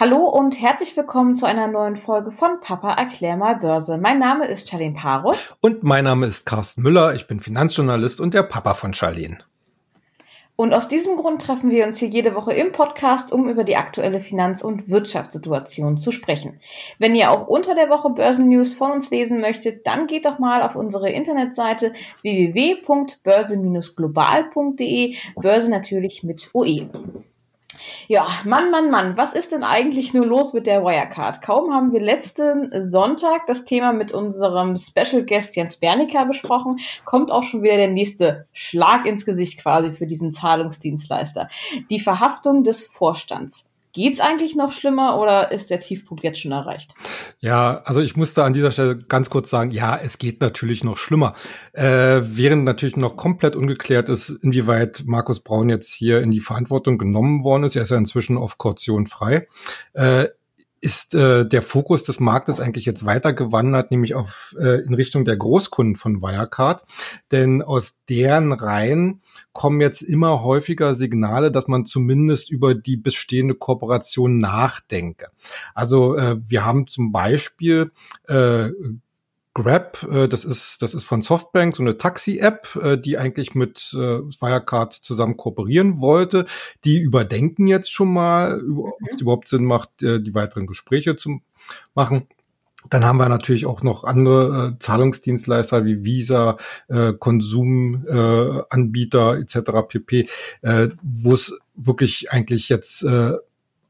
Hallo und herzlich willkommen zu einer neuen Folge von Papa erklär mal Börse. Mein Name ist Charlene Parus. Und mein Name ist Carsten Müller. Ich bin Finanzjournalist und der Papa von Charlene. Und aus diesem Grund treffen wir uns hier jede Woche im Podcast, um über die aktuelle Finanz- und Wirtschaftssituation zu sprechen. Wenn ihr auch unter der Woche Börsennews von uns lesen möchtet, dann geht doch mal auf unsere Internetseite www.börse-global.de, Börse natürlich mit OE. Ja, Mann, Mann, Mann, was ist denn eigentlich nur los mit der Wirecard? Kaum haben wir letzten Sonntag das Thema mit unserem Special Guest Jens Bernicker besprochen, kommt auch schon wieder der nächste Schlag ins Gesicht quasi für diesen Zahlungsdienstleister. Die Verhaftung des Vorstands. Geht's eigentlich noch schlimmer oder ist der Tiefpunkt jetzt schon erreicht? Ja, also ich muss da an dieser Stelle ganz kurz sagen, ja, es geht natürlich noch schlimmer. Äh, während natürlich noch komplett ungeklärt ist, inwieweit Markus Braun jetzt hier in die Verantwortung genommen worden ist. Er ist ja inzwischen auf Kaution frei. Äh, ist äh, der Fokus des Marktes eigentlich jetzt weiter gewandert, nämlich auf äh, in Richtung der Großkunden von Wirecard. Denn aus deren Reihen kommen jetzt immer häufiger Signale, dass man zumindest über die bestehende Kooperation nachdenke. Also äh, wir haben zum Beispiel äh, Grab, äh, das ist das ist von Softbank so eine Taxi-App, äh, die eigentlich mit äh, Wirecard zusammen kooperieren wollte. Die überdenken jetzt schon mal, ob es mhm. überhaupt Sinn macht, äh, die weiteren Gespräche zu machen. Dann haben wir natürlich auch noch andere äh, Zahlungsdienstleister wie Visa, äh, Konsumanbieter äh, etc. pp, äh, wo es wirklich eigentlich jetzt äh,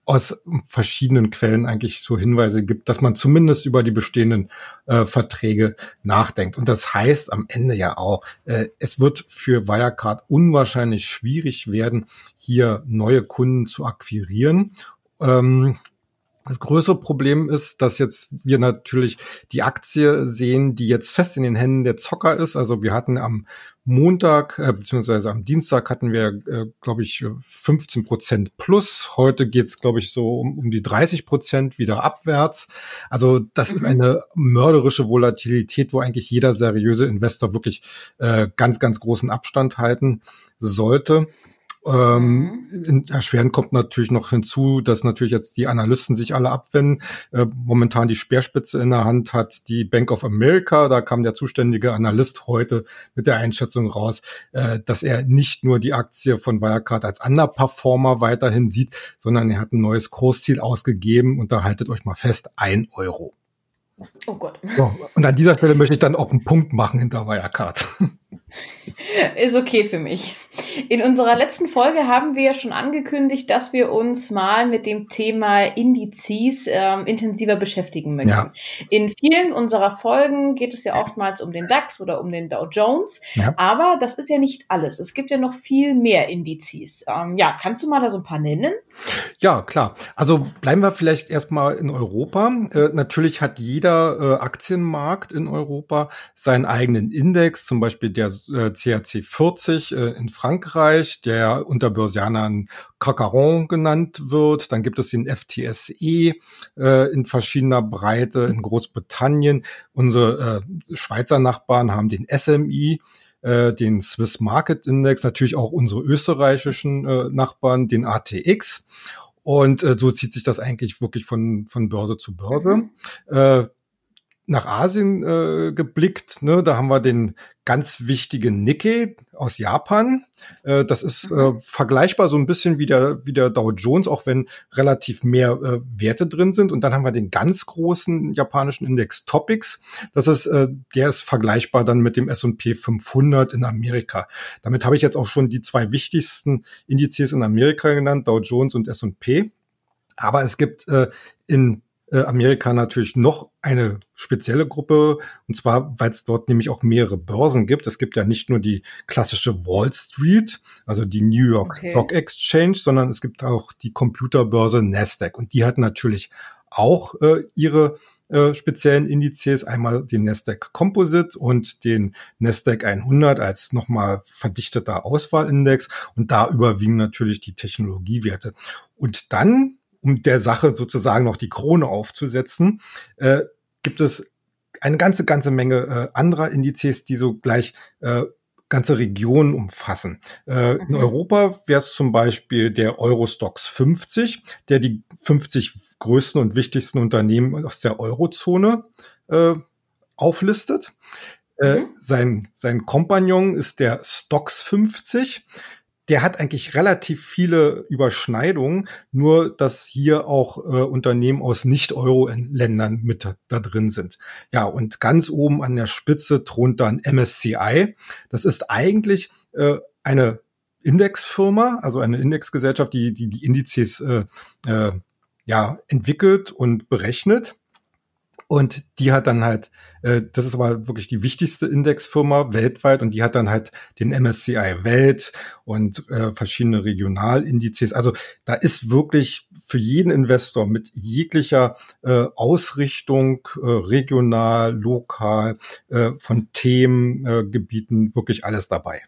aus verschiedenen Quellen eigentlich so Hinweise gibt, dass man zumindest über die bestehenden äh, Verträge nachdenkt. Und das heißt am Ende ja auch, äh, es wird für Wirecard unwahrscheinlich schwierig werden, hier neue Kunden zu akquirieren. Ähm, das größere Problem ist, dass jetzt wir natürlich die Aktie sehen, die jetzt fest in den Händen der Zocker ist. Also wir hatten am Montag äh, beziehungsweise am Dienstag hatten wir, äh, glaube ich, 15 Prozent plus. Heute geht's, glaube ich, so um, um die 30 Prozent wieder abwärts. Also das mhm. ist eine mörderische Volatilität, wo eigentlich jeder seriöse Investor wirklich äh, ganz, ganz großen Abstand halten sollte. Ähm, erschwerend kommt natürlich noch hinzu, dass natürlich jetzt die Analysten sich alle abwenden. Äh, momentan die Speerspitze in der Hand hat die Bank of America. Da kam der zuständige Analyst heute mit der Einschätzung raus, äh, dass er nicht nur die Aktie von Wirecard als Underperformer weiterhin sieht, sondern er hat ein neues Kursziel ausgegeben und da haltet euch mal fest, ein Euro. Oh Gott. So, und an dieser Stelle möchte ich dann auch einen Punkt machen hinter Wirecard. Ist okay für mich. In unserer letzten Folge haben wir ja schon angekündigt, dass wir uns mal mit dem Thema Indizes ähm, intensiver beschäftigen möchten. Ja. In vielen unserer Folgen geht es ja oftmals um den DAX oder um den Dow Jones, ja. aber das ist ja nicht alles. Es gibt ja noch viel mehr Indizes. Ähm, ja, kannst du mal da so ein paar nennen? Ja, klar. Also bleiben wir vielleicht erstmal in Europa. Äh, natürlich hat jeder äh, Aktienmarkt in Europa seinen eigenen Index, zum Beispiel der äh, CAC 40 äh, in Frankreich, der unter Börsianern Cacaron genannt wird. Dann gibt es den FTSE äh, in verschiedener Breite in Großbritannien. Unsere äh, Schweizer Nachbarn haben den SMI äh, den Swiss Market Index, natürlich auch unsere österreichischen äh, Nachbarn, den ATX. Und äh, so zieht sich das eigentlich wirklich von, von Börse zu Börse. Mhm. Äh, nach Asien äh, geblickt. Ne? Da haben wir den ganz wichtigen Nikkei aus Japan. Äh, das ist äh, mhm. vergleichbar so ein bisschen wie der, wie der Dow Jones, auch wenn relativ mehr äh, Werte drin sind. Und dann haben wir den ganz großen japanischen Index Topics. Das ist, äh, der ist vergleichbar dann mit dem S&P 500 in Amerika. Damit habe ich jetzt auch schon die zwei wichtigsten Indizes in Amerika genannt, Dow Jones und S&P. Aber es gibt äh, in äh, Amerika natürlich noch eine spezielle Gruppe, und zwar, weil es dort nämlich auch mehrere Börsen gibt. Es gibt ja nicht nur die klassische Wall Street, also die New York okay. Stock Exchange, sondern es gibt auch die Computerbörse Nasdaq. Und die hat natürlich auch äh, ihre äh, speziellen Indizes, einmal den Nasdaq Composite und den Nasdaq 100 als nochmal verdichteter Auswahlindex und da überwiegen natürlich die Technologiewerte. Und dann um der Sache sozusagen noch die Krone aufzusetzen, äh, gibt es eine ganze, ganze Menge äh, anderer Indizes, die so gleich äh, ganze Regionen umfassen. Äh, mhm. In Europa wäre es zum Beispiel der Eurostox 50, der die 50 größten und wichtigsten Unternehmen aus der Eurozone äh, auflistet. Äh, mhm. sein, sein Kompagnon ist der Stocks 50 der hat eigentlich relativ viele Überschneidungen, nur dass hier auch äh, Unternehmen aus Nicht-Euro-Ländern mit da drin sind. Ja, und ganz oben an der Spitze thront dann MSCI. Das ist eigentlich äh, eine Indexfirma, also eine Indexgesellschaft, die die, die Indizes äh, äh, ja, entwickelt und berechnet. Und die hat dann halt, äh, das ist aber wirklich die wichtigste Indexfirma weltweit und die hat dann halt den MSCI Welt und äh, verschiedene Regionalindizes. Also da ist wirklich für jeden Investor mit jeglicher äh, Ausrichtung, äh, regional, lokal, äh, von Themen, äh, wirklich alles dabei.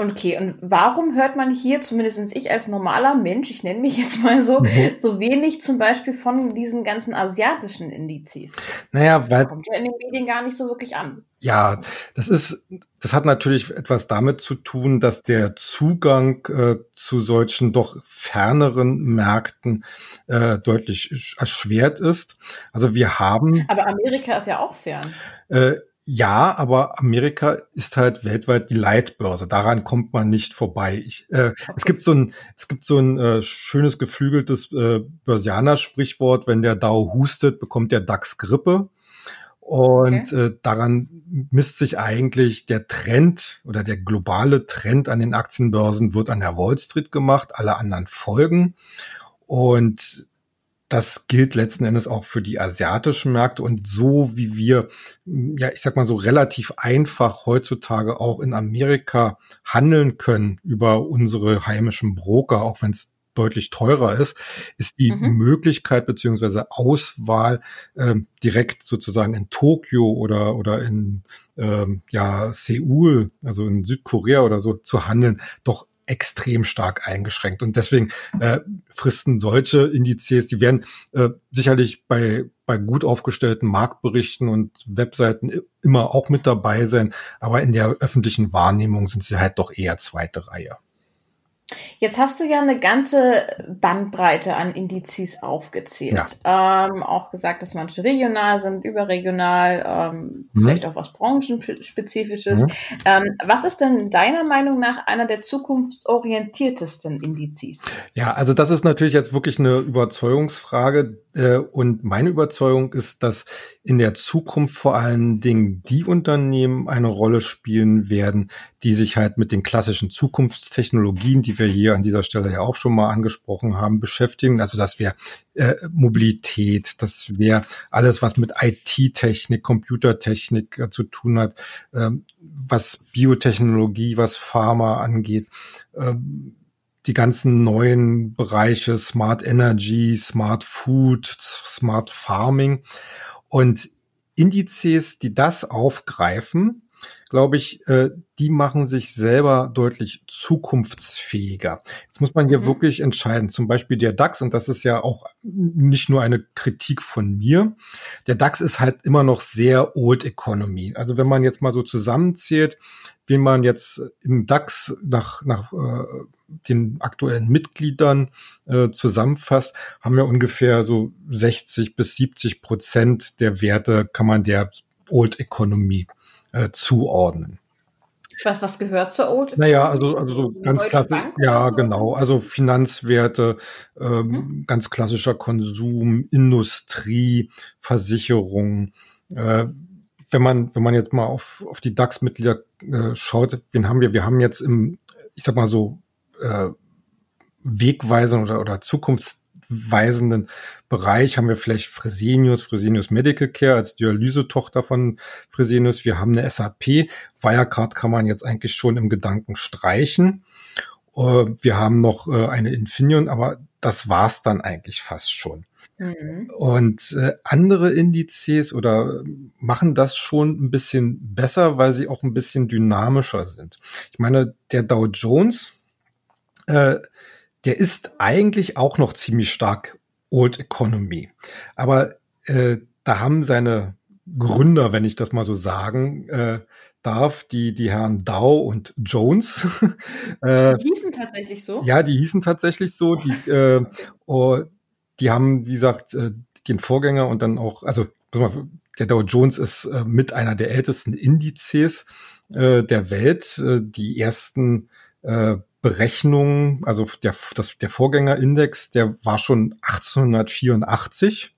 Okay, und warum hört man hier, zumindest ich als normaler Mensch, ich nenne mich jetzt mal so, mhm. so wenig zum Beispiel von diesen ganzen asiatischen Indizes? Naja, das weil. kommt ja in den Medien gar nicht so wirklich an. Ja, das ist, das hat natürlich etwas damit zu tun, dass der Zugang äh, zu solchen doch ferneren Märkten äh, deutlich erschwert ist. Also wir haben. Aber Amerika ist ja auch fern. Äh, ja, aber Amerika ist halt weltweit die Leitbörse. Daran kommt man nicht vorbei. Ich, äh, okay. Es gibt so ein, es gibt so ein äh, schönes geflügeltes äh, Börsianer-Sprichwort: Wenn der Dow hustet, bekommt der DAX Grippe. Und okay. äh, daran misst sich eigentlich der Trend oder der globale Trend an den Aktienbörsen wird an der Wall Street gemacht. Alle anderen folgen. Und das gilt letzten Endes auch für die asiatischen Märkte und so wie wir, ja, ich sag mal so relativ einfach heutzutage auch in Amerika handeln können über unsere heimischen Broker, auch wenn es deutlich teurer ist, ist die mhm. Möglichkeit beziehungsweise Auswahl äh, direkt sozusagen in Tokio oder oder in ähm, ja Seoul, also in Südkorea oder so zu handeln, doch extrem stark eingeschränkt. Und deswegen äh, fristen solche Indizes, die werden äh, sicherlich bei, bei gut aufgestellten Marktberichten und Webseiten immer auch mit dabei sein, aber in der öffentlichen Wahrnehmung sind sie halt doch eher zweite Reihe. Jetzt hast du ja eine ganze Bandbreite an Indizes aufgezählt. Ja. Ähm, auch gesagt, dass manche regional sind, überregional, ähm, mhm. vielleicht auch was branchenspezifisches. Mhm. Ähm, was ist denn deiner Meinung nach einer der zukunftsorientiertesten Indizes? Ja, also das ist natürlich jetzt wirklich eine Überzeugungsfrage. Äh, und meine Überzeugung ist, dass in der Zukunft vor allen Dingen die Unternehmen eine Rolle spielen werden, die sich halt mit den klassischen Zukunftstechnologien, die wir hier an dieser Stelle ja auch schon mal angesprochen haben, beschäftigen. Also das wäre äh, Mobilität, das wäre alles, was mit IT-Technik, Computertechnik äh, zu tun hat, äh, was Biotechnologie, was Pharma angeht. Ähm, die ganzen neuen Bereiche Smart Energy, Smart Food, Smart Farming und Indizes, die das aufgreifen, glaube ich, äh, die machen sich selber deutlich zukunftsfähiger. Jetzt muss man hier mhm. wirklich entscheiden. Zum Beispiel der DAX, und das ist ja auch nicht nur eine Kritik von mir. Der DAX ist halt immer noch sehr Old Economy. Also wenn man jetzt mal so zusammenzählt, wie man jetzt im DAX nach, nach äh, den aktuellen Mitgliedern äh, zusammenfasst, haben wir ungefähr so 60 bis 70 Prozent der Werte kann man der Old Economy äh, zuordnen. Was, was gehört zur Old? Naja, also, also so ganz klar, ja, genau. Also Finanzwerte, ähm, mhm. ganz klassischer Konsum, Industrie, Versicherung. Äh, wenn man, wenn man jetzt mal auf, auf die DAX-Mitglieder äh, schaut, wen haben wir? Wir haben jetzt im, ich sag mal so, äh, wegweisenden oder, oder zukunftsweisenden Bereich haben wir vielleicht Fresenius, Fresenius Medical Care als Dialysetochter von Fresenius. Wir haben eine SAP. Wirecard kann man jetzt eigentlich schon im Gedanken streichen. Äh, wir haben noch äh, eine Infineon, aber das war's dann eigentlich fast schon. Mhm. Und äh, andere Indizes oder machen das schon ein bisschen besser, weil sie auch ein bisschen dynamischer sind. Ich meine, der Dow Jones, äh, der ist eigentlich auch noch ziemlich stark Old Economy. Aber äh, da haben seine Gründer, wenn ich das mal so sagen äh, darf, die, die Herren Dow und Jones. äh, die hießen tatsächlich so? Ja, die hießen tatsächlich so. Die, äh, oh, die haben, wie gesagt, äh, den Vorgänger und dann auch, also der Dow Jones ist äh, mit einer der ältesten Indizes äh, der Welt. Äh, die ersten äh, Berechnungen, also der, das, der Vorgängerindex, der war schon 1884.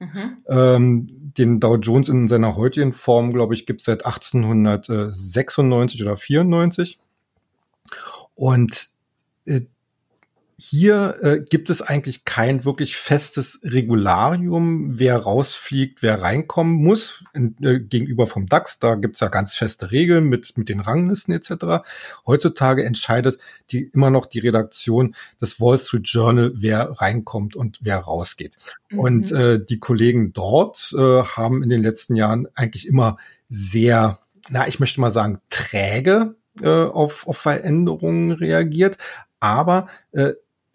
Mhm. Ähm, den Dow Jones in seiner heutigen Form, glaube ich, gibt es seit 1896 oder 94. Und äh, hier äh, gibt es eigentlich kein wirklich festes Regularium, wer rausfliegt, wer reinkommen muss, in, äh, gegenüber vom DAX. Da gibt es ja ganz feste Regeln mit, mit den Ranglisten etc. Heutzutage entscheidet die immer noch die Redaktion des Wall Street Journal, wer reinkommt und wer rausgeht. Mhm. Und äh, die Kollegen dort äh, haben in den letzten Jahren eigentlich immer sehr, na, ich möchte mal sagen, träge äh, auf, auf Veränderungen reagiert. Aber äh,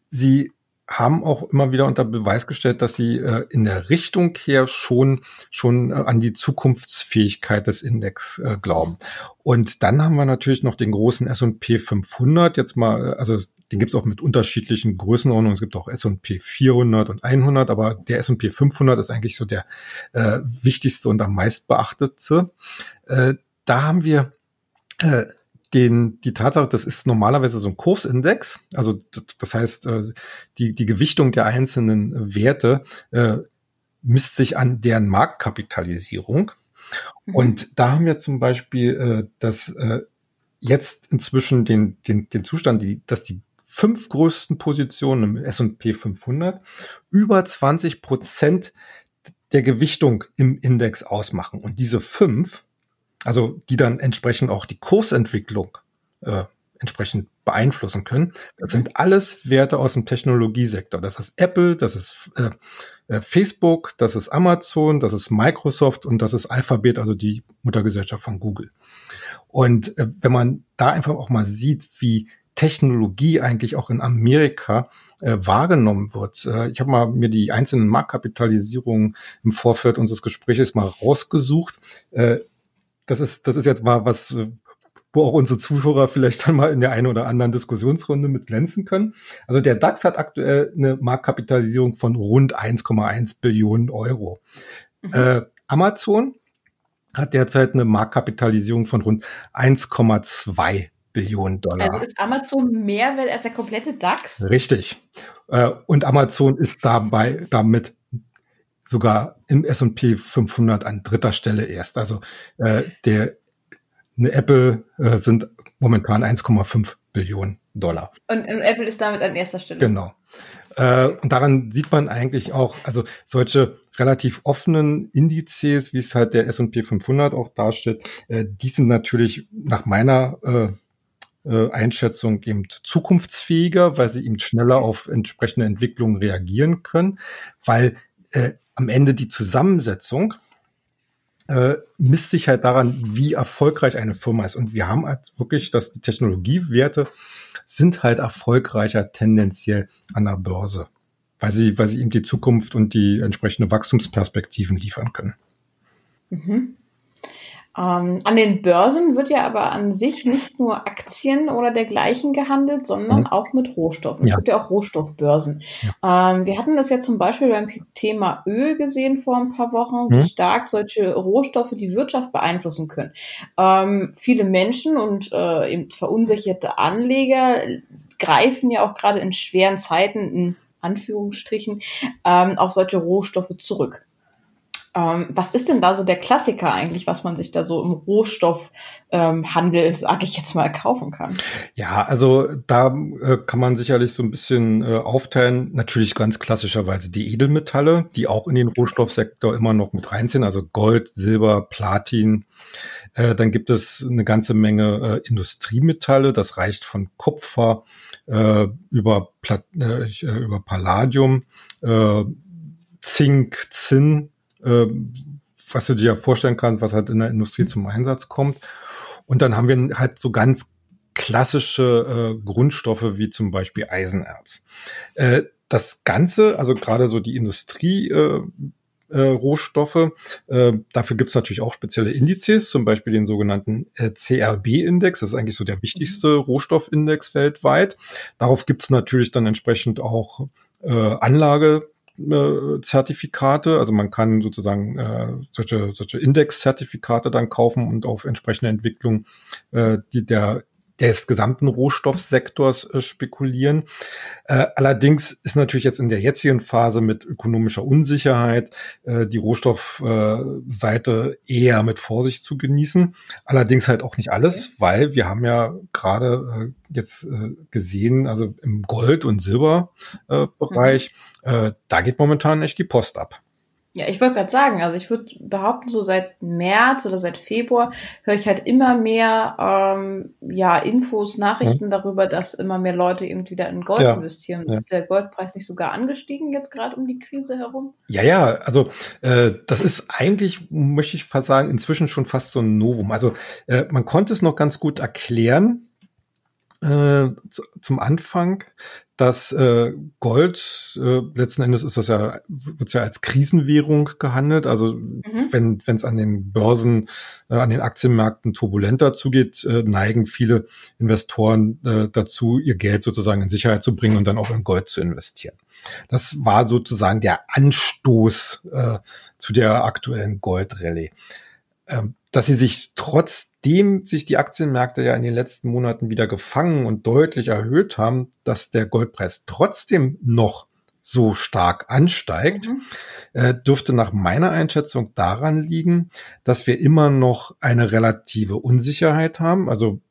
sie haben auch immer wieder unter Beweis gestellt, dass sie äh, in der Richtung her schon schon äh, an die Zukunftsfähigkeit des Index äh, glauben. Und dann haben wir natürlich noch den großen S&P 500. Jetzt mal, äh, also den gibt es auch mit unterschiedlichen Größenordnungen. Es gibt auch S&P 400 und 100, aber der S&P 500 ist eigentlich so der äh, wichtigste und am meist beachtete. Äh, da haben wir äh, den, die Tatsache, das ist normalerweise so ein Kursindex, also das heißt, äh, die, die Gewichtung der einzelnen Werte äh, misst sich an deren Marktkapitalisierung. Mhm. Und da haben wir zum Beispiel äh, das äh, jetzt inzwischen den, den, den Zustand, die, dass die fünf größten Positionen im S&P 500 über 20 Prozent der Gewichtung im Index ausmachen. Und diese fünf also die dann entsprechend auch die Kursentwicklung äh, entsprechend beeinflussen können. Das sind alles Werte aus dem Technologiesektor. Das ist Apple, das ist äh, äh, Facebook, das ist Amazon, das ist Microsoft und das ist Alphabet, also die Muttergesellschaft von Google. Und äh, wenn man da einfach auch mal sieht, wie Technologie eigentlich auch in Amerika äh, wahrgenommen wird. Äh, ich habe mal mir die einzelnen Marktkapitalisierungen im Vorfeld unseres Gesprächs mal rausgesucht. Äh, das ist, das ist jetzt mal was, wo auch unsere Zuhörer vielleicht dann mal in der einen oder anderen Diskussionsrunde mit glänzen können. Also der DAX hat aktuell eine Marktkapitalisierung von rund 1,1 Billionen Euro. Mhm. Äh, Amazon hat derzeit eine Marktkapitalisierung von rund 1,2 Billionen Dollar. Also ist Amazon mehr wert als der komplette DAX? Richtig. Äh, und Amazon ist dabei damit sogar im S&P 500 an dritter Stelle erst. Also äh, der eine Apple äh, sind momentan 1,5 Billionen Dollar. Und, und, Apple ist damit an erster Stelle. Genau. Äh, und daran sieht man eigentlich auch, also solche relativ offenen Indizes, wie es halt der S&P 500 auch darstellt, äh, die sind natürlich nach meiner äh, äh, Einschätzung eben zukunftsfähiger, weil sie eben schneller auf entsprechende Entwicklungen reagieren können, weil äh, am Ende die Zusammensetzung äh, misst sich halt daran, wie erfolgreich eine Firma ist. Und wir haben halt wirklich, dass die Technologiewerte sind halt erfolgreicher tendenziell an der Börse, weil sie, weil sie eben die Zukunft und die entsprechende Wachstumsperspektiven liefern können. Mhm. Ähm, an den Börsen wird ja aber an sich nicht nur Aktien oder dergleichen gehandelt, sondern mhm. auch mit Rohstoffen. Ja. Es gibt ja auch Rohstoffbörsen. Ja. Ähm, wir hatten das ja zum Beispiel beim Thema Öl gesehen vor ein paar Wochen, wie mhm. stark solche Rohstoffe die Wirtschaft beeinflussen können. Ähm, viele Menschen und äh, eben verunsicherte Anleger greifen ja auch gerade in schweren Zeiten in Anführungsstrichen ähm, auf solche Rohstoffe zurück. Ähm, was ist denn da so der Klassiker eigentlich, was man sich da so im Rohstoffhandel, ähm, sage ich jetzt mal, kaufen kann? Ja, also da äh, kann man sicherlich so ein bisschen äh, aufteilen. Natürlich ganz klassischerweise die Edelmetalle, die auch in den Rohstoffsektor immer noch mit reinziehen, also Gold, Silber, Platin. Äh, dann gibt es eine ganze Menge äh, Industriemetalle, das reicht von Kupfer äh, über, Plat äh, über Palladium, Zink, Zinn, äh, was du dir vorstellen kannst, was halt in der Industrie zum Einsatz kommt. Und dann haben wir halt so ganz klassische äh, Grundstoffe wie zum Beispiel Eisenerz. Äh, das Ganze, also gerade so die Industrie, äh, äh, Rohstoffe. Äh, dafür gibt's natürlich auch spezielle Indizes, zum Beispiel den sogenannten äh, CRB-Index. Das ist eigentlich so der wichtigste Rohstoffindex weltweit. Darauf gibt's natürlich dann entsprechend auch äh, Anlage. Zertifikate, also man kann sozusagen äh, solche, solche Index-Zertifikate dann kaufen und auf entsprechende Entwicklung äh, die der des gesamten Rohstoffsektors äh, spekulieren. Äh, allerdings ist natürlich jetzt in der jetzigen Phase mit ökonomischer Unsicherheit äh, die Rohstoffseite eher mit Vorsicht zu genießen. Allerdings halt auch nicht alles, weil wir haben ja gerade jetzt gesehen, also im Gold- und Silberbereich, mhm. da geht momentan echt die Post ab. Ja, ich wollte gerade sagen, also ich würde behaupten, so seit März oder seit Februar höre ich halt immer mehr ähm, ja, Infos, Nachrichten ja. darüber, dass immer mehr Leute eben wieder in Gold ja. investieren. Ja. Ist der Goldpreis nicht sogar angestiegen jetzt gerade um die Krise herum? Ja, ja, also äh, das ist eigentlich, möchte ich fast sagen, inzwischen schon fast so ein Novum. Also äh, man konnte es noch ganz gut erklären, äh, zum Anfang, dass äh, Gold äh, letzten Endes ist das ja wird ja als Krisenwährung gehandelt. Also mhm. wenn wenn es an den Börsen, äh, an den Aktienmärkten turbulenter zugeht, äh, neigen viele Investoren äh, dazu, ihr Geld sozusagen in Sicherheit zu bringen und dann auch in Gold zu investieren. Das war sozusagen der Anstoß äh, zu der aktuellen Goldrallye. Ähm, dass sie sich trotzdem sich die Aktienmärkte ja in den letzten Monaten wieder gefangen und deutlich erhöht haben, dass der Goldpreis trotzdem noch so stark ansteigt, mhm. äh, dürfte nach meiner Einschätzung daran liegen, dass wir immer noch eine relative Unsicherheit haben. Also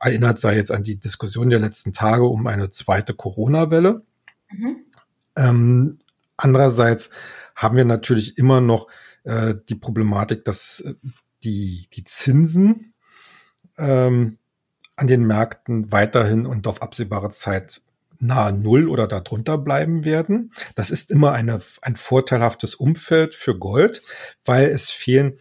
erinnert sei jetzt an die Diskussion der letzten Tage um eine zweite Corona-Welle. Mhm. Ähm, andererseits haben wir natürlich immer noch äh, die Problematik, dass äh, die, die Zinsen ähm, an den Märkten weiterhin und auf absehbare Zeit nahe Null oder darunter bleiben werden. Das ist immer eine, ein vorteilhaftes Umfeld für Gold, weil es fehlen,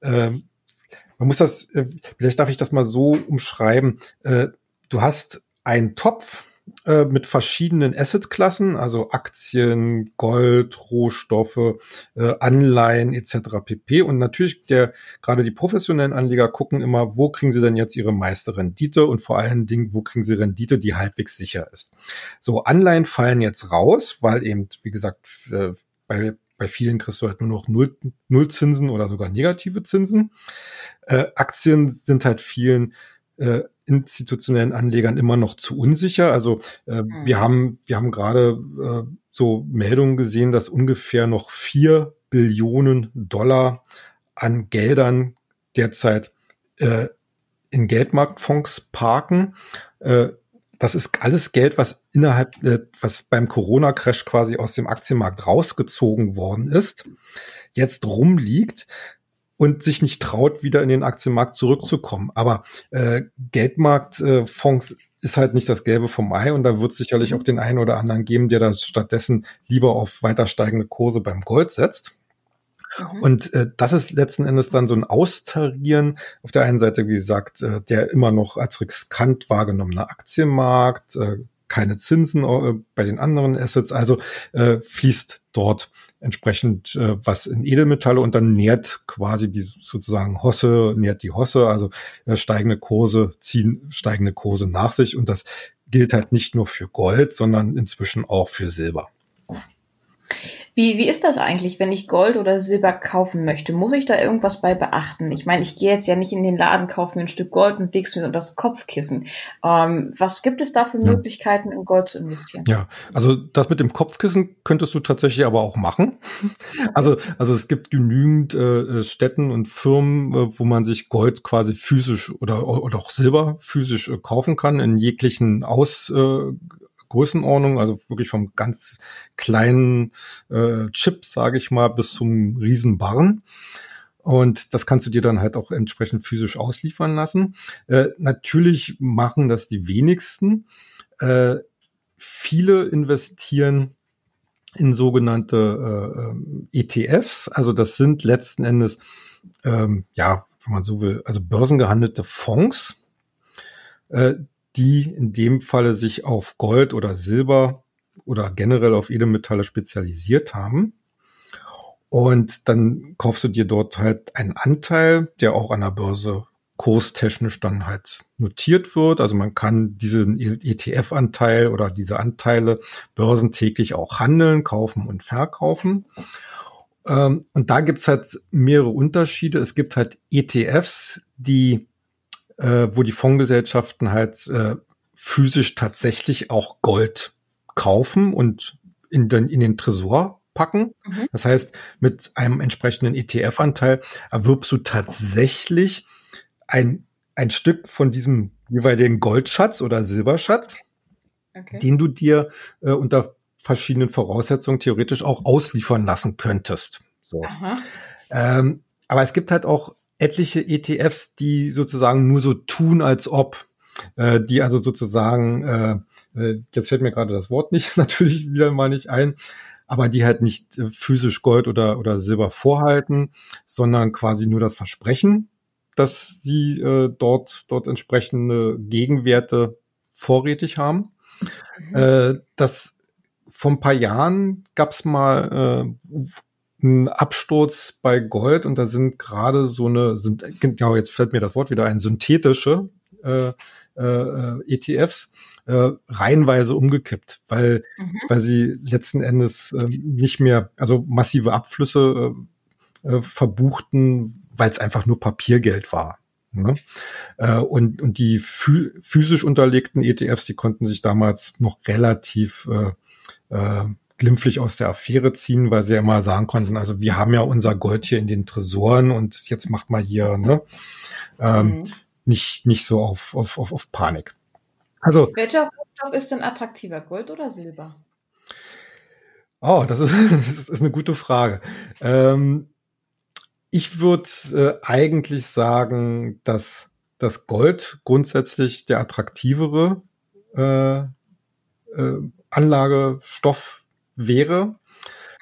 äh, man muss das, äh, vielleicht darf ich das mal so umschreiben, äh, du hast einen Topf, äh, mit verschiedenen Assetklassen, also Aktien, Gold, Rohstoffe, äh, Anleihen etc. pp. Und natürlich der gerade die professionellen Anleger gucken immer, wo kriegen sie denn jetzt ihre meiste Rendite und vor allen Dingen, wo kriegen sie Rendite, die halbwegs sicher ist. So Anleihen fallen jetzt raus, weil eben wie gesagt äh, bei bei vielen kriegst du halt nur noch Null, Nullzinsen oder sogar negative Zinsen. Äh, Aktien sind halt vielen äh, institutionellen Anlegern immer noch zu unsicher. Also äh, mhm. wir haben wir haben gerade äh, so Meldungen gesehen, dass ungefähr noch vier Billionen Dollar an Geldern derzeit äh, in Geldmarktfonds parken. Äh, das ist alles Geld, was innerhalb, äh, was beim Corona-Crash quasi aus dem Aktienmarkt rausgezogen worden ist, jetzt rumliegt und sich nicht traut, wieder in den Aktienmarkt zurückzukommen. Aber äh, Geldmarktfonds äh, ist halt nicht das Gelbe vom Ei und da wird es sicherlich auch den einen oder anderen geben, der da stattdessen lieber auf weiter steigende Kurse beim Gold setzt. Mhm. Und äh, das ist letzten Endes dann so ein Austarieren. Auf der einen Seite, wie gesagt, äh, der immer noch als riskant wahrgenommene Aktienmarkt, äh, keine Zinsen äh, bei den anderen Assets, also äh, fließt dort entsprechend äh, was in Edelmetalle und dann nährt quasi die sozusagen Hosse, nährt die Hosse, also äh, steigende Kurse ziehen steigende Kurse nach sich und das gilt halt nicht nur für Gold, sondern inzwischen auch für Silber. Wie, wie ist das eigentlich, wenn ich Gold oder Silber kaufen möchte? Muss ich da irgendwas bei beachten? Ich meine, ich gehe jetzt ja nicht in den Laden, kaufe mir ein Stück Gold und leg's mir unter das Kopfkissen. Ähm, was gibt es da für. Möglichkeiten, in Gold zu investieren? Ja, also das mit dem Kopfkissen könntest du tatsächlich aber auch machen. Also, also es gibt genügend äh, Städten und Firmen, äh, wo man sich Gold quasi physisch oder, oder auch Silber physisch äh, kaufen kann in jeglichen Aus, äh, Größenordnung, also wirklich vom ganz kleinen äh, Chip, sage ich mal, bis zum Riesenbarren. Und das kannst du dir dann halt auch entsprechend physisch ausliefern lassen. Äh, natürlich machen das die wenigsten. Äh, viele investieren in sogenannte äh, ETFs. Also das sind letzten Endes, ähm, ja, wenn man so will, also börsengehandelte Fonds, äh, die in dem Falle sich auf Gold oder Silber oder generell auf Edelmetalle spezialisiert haben. Und dann kaufst du dir dort halt einen Anteil, der auch an der Börse kurstechnisch dann halt notiert wird. Also man kann diesen ETF-Anteil oder diese Anteile börsentäglich auch handeln, kaufen und verkaufen. Ähm, und da gibt's halt mehrere Unterschiede. Es gibt halt ETFs, die, äh, wo die Fondsgesellschaften halt äh, physisch tatsächlich auch Gold kaufen und in den, in den Tresor packen. Mhm. Das heißt, mit einem entsprechenden ETF-Anteil erwirbst du tatsächlich ein, ein Stück von diesem jeweiligen Goldschatz oder Silberschatz, okay. den du dir äh, unter verschiedenen Voraussetzungen theoretisch auch ausliefern lassen könntest. So. Ähm, aber es gibt halt auch etliche ETFs, die sozusagen nur so tun, als ob, äh, die also sozusagen, äh, äh, jetzt fällt mir gerade das Wort nicht, natürlich wieder mal nicht ein, aber die halt nicht äh, physisch Gold oder, oder Silber vorhalten, sondern quasi nur das Versprechen dass sie äh, dort, dort entsprechende Gegenwerte vorrätig haben. Mhm. Äh, das vor ein paar Jahren gab es mal äh, einen Absturz bei Gold und da sind gerade so eine, sind, genau, jetzt fällt mir das Wort wieder ein, synthetische äh, äh, ETFs äh, reihenweise umgekippt, weil, mhm. weil sie letzten Endes äh, nicht mehr, also massive Abflüsse äh, äh, verbuchten, weil es einfach nur Papiergeld war. Ne? Äh, und, und die physisch unterlegten ETFs, die konnten sich damals noch relativ äh, äh, glimpflich aus der Affäre ziehen, weil sie ja immer sagen konnten, also wir haben ja unser Gold hier in den Tresoren und jetzt macht mal hier ne, ähm, mhm. nicht, nicht so auf, auf, auf, auf Panik. Also, Welcher Rohstoff ist denn attraktiver, Gold oder Silber? Oh, das ist, das ist eine gute Frage. Ähm, ich würde äh, eigentlich sagen, dass das Gold grundsätzlich der attraktivere äh, äh, Anlagestoff wäre.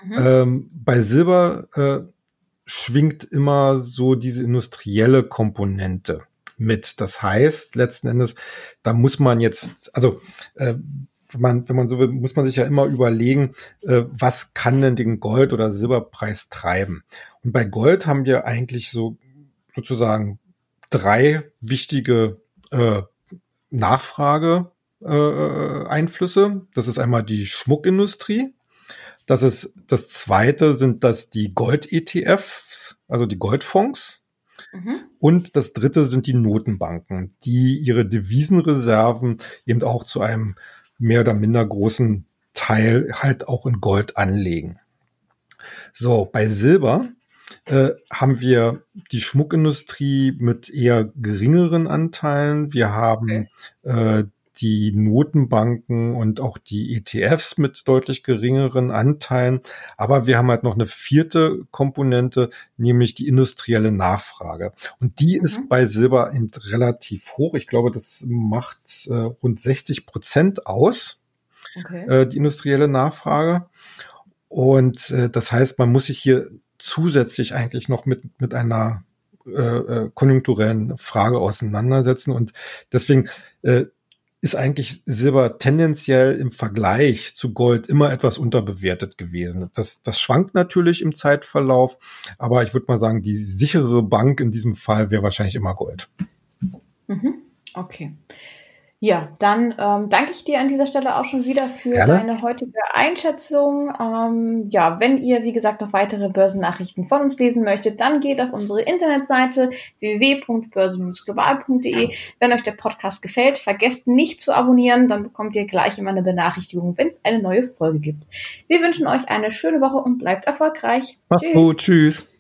Mhm. Ähm, bei Silber äh, schwingt immer so diese industrielle Komponente mit. Das heißt, letzten Endes, da muss man jetzt, also äh, wenn man, wenn man so will, muss man sich ja immer überlegen, äh, was kann denn den Gold- oder Silberpreis treiben? Und bei Gold haben wir eigentlich so sozusagen drei wichtige äh, Nachfrage äh. Das ist einmal die Schmuckindustrie. Das ist das zweite sind das die Gold-ETFs, also die Goldfonds. Mhm. Und das dritte sind die Notenbanken, die ihre Devisenreserven eben auch zu einem mehr oder minder großen Teil halt auch in Gold anlegen. So, bei Silber äh, haben wir die Schmuckindustrie mit eher geringeren Anteilen. Wir haben okay. äh, die Notenbanken und auch die ETFs mit deutlich geringeren Anteilen. Aber wir haben halt noch eine vierte Komponente, nämlich die industrielle Nachfrage. Und die mhm. ist bei Silber eben relativ hoch. Ich glaube, das macht äh, rund 60 Prozent aus, okay. äh, die industrielle Nachfrage. Und äh, das heißt, man muss sich hier zusätzlich eigentlich noch mit, mit einer äh, äh, konjunkturellen Frage auseinandersetzen. Und deswegen äh, ist eigentlich Silber tendenziell im Vergleich zu Gold immer etwas unterbewertet gewesen. Das, das schwankt natürlich im Zeitverlauf, aber ich würde mal sagen, die sichere Bank in diesem Fall wäre wahrscheinlich immer Gold. Mhm. Okay. Ja, dann ähm, danke ich dir an dieser Stelle auch schon wieder für Gerne. deine heutige Einschätzung. Ähm, ja, wenn ihr, wie gesagt, noch weitere Börsennachrichten von uns lesen möchtet, dann geht auf unsere Internetseite www.börsen-global.de. Wenn euch der Podcast gefällt, vergesst nicht zu abonnieren, dann bekommt ihr gleich immer eine Benachrichtigung, wenn es eine neue Folge gibt. Wir wünschen euch eine schöne Woche und bleibt erfolgreich. Macht's gut, tschüss.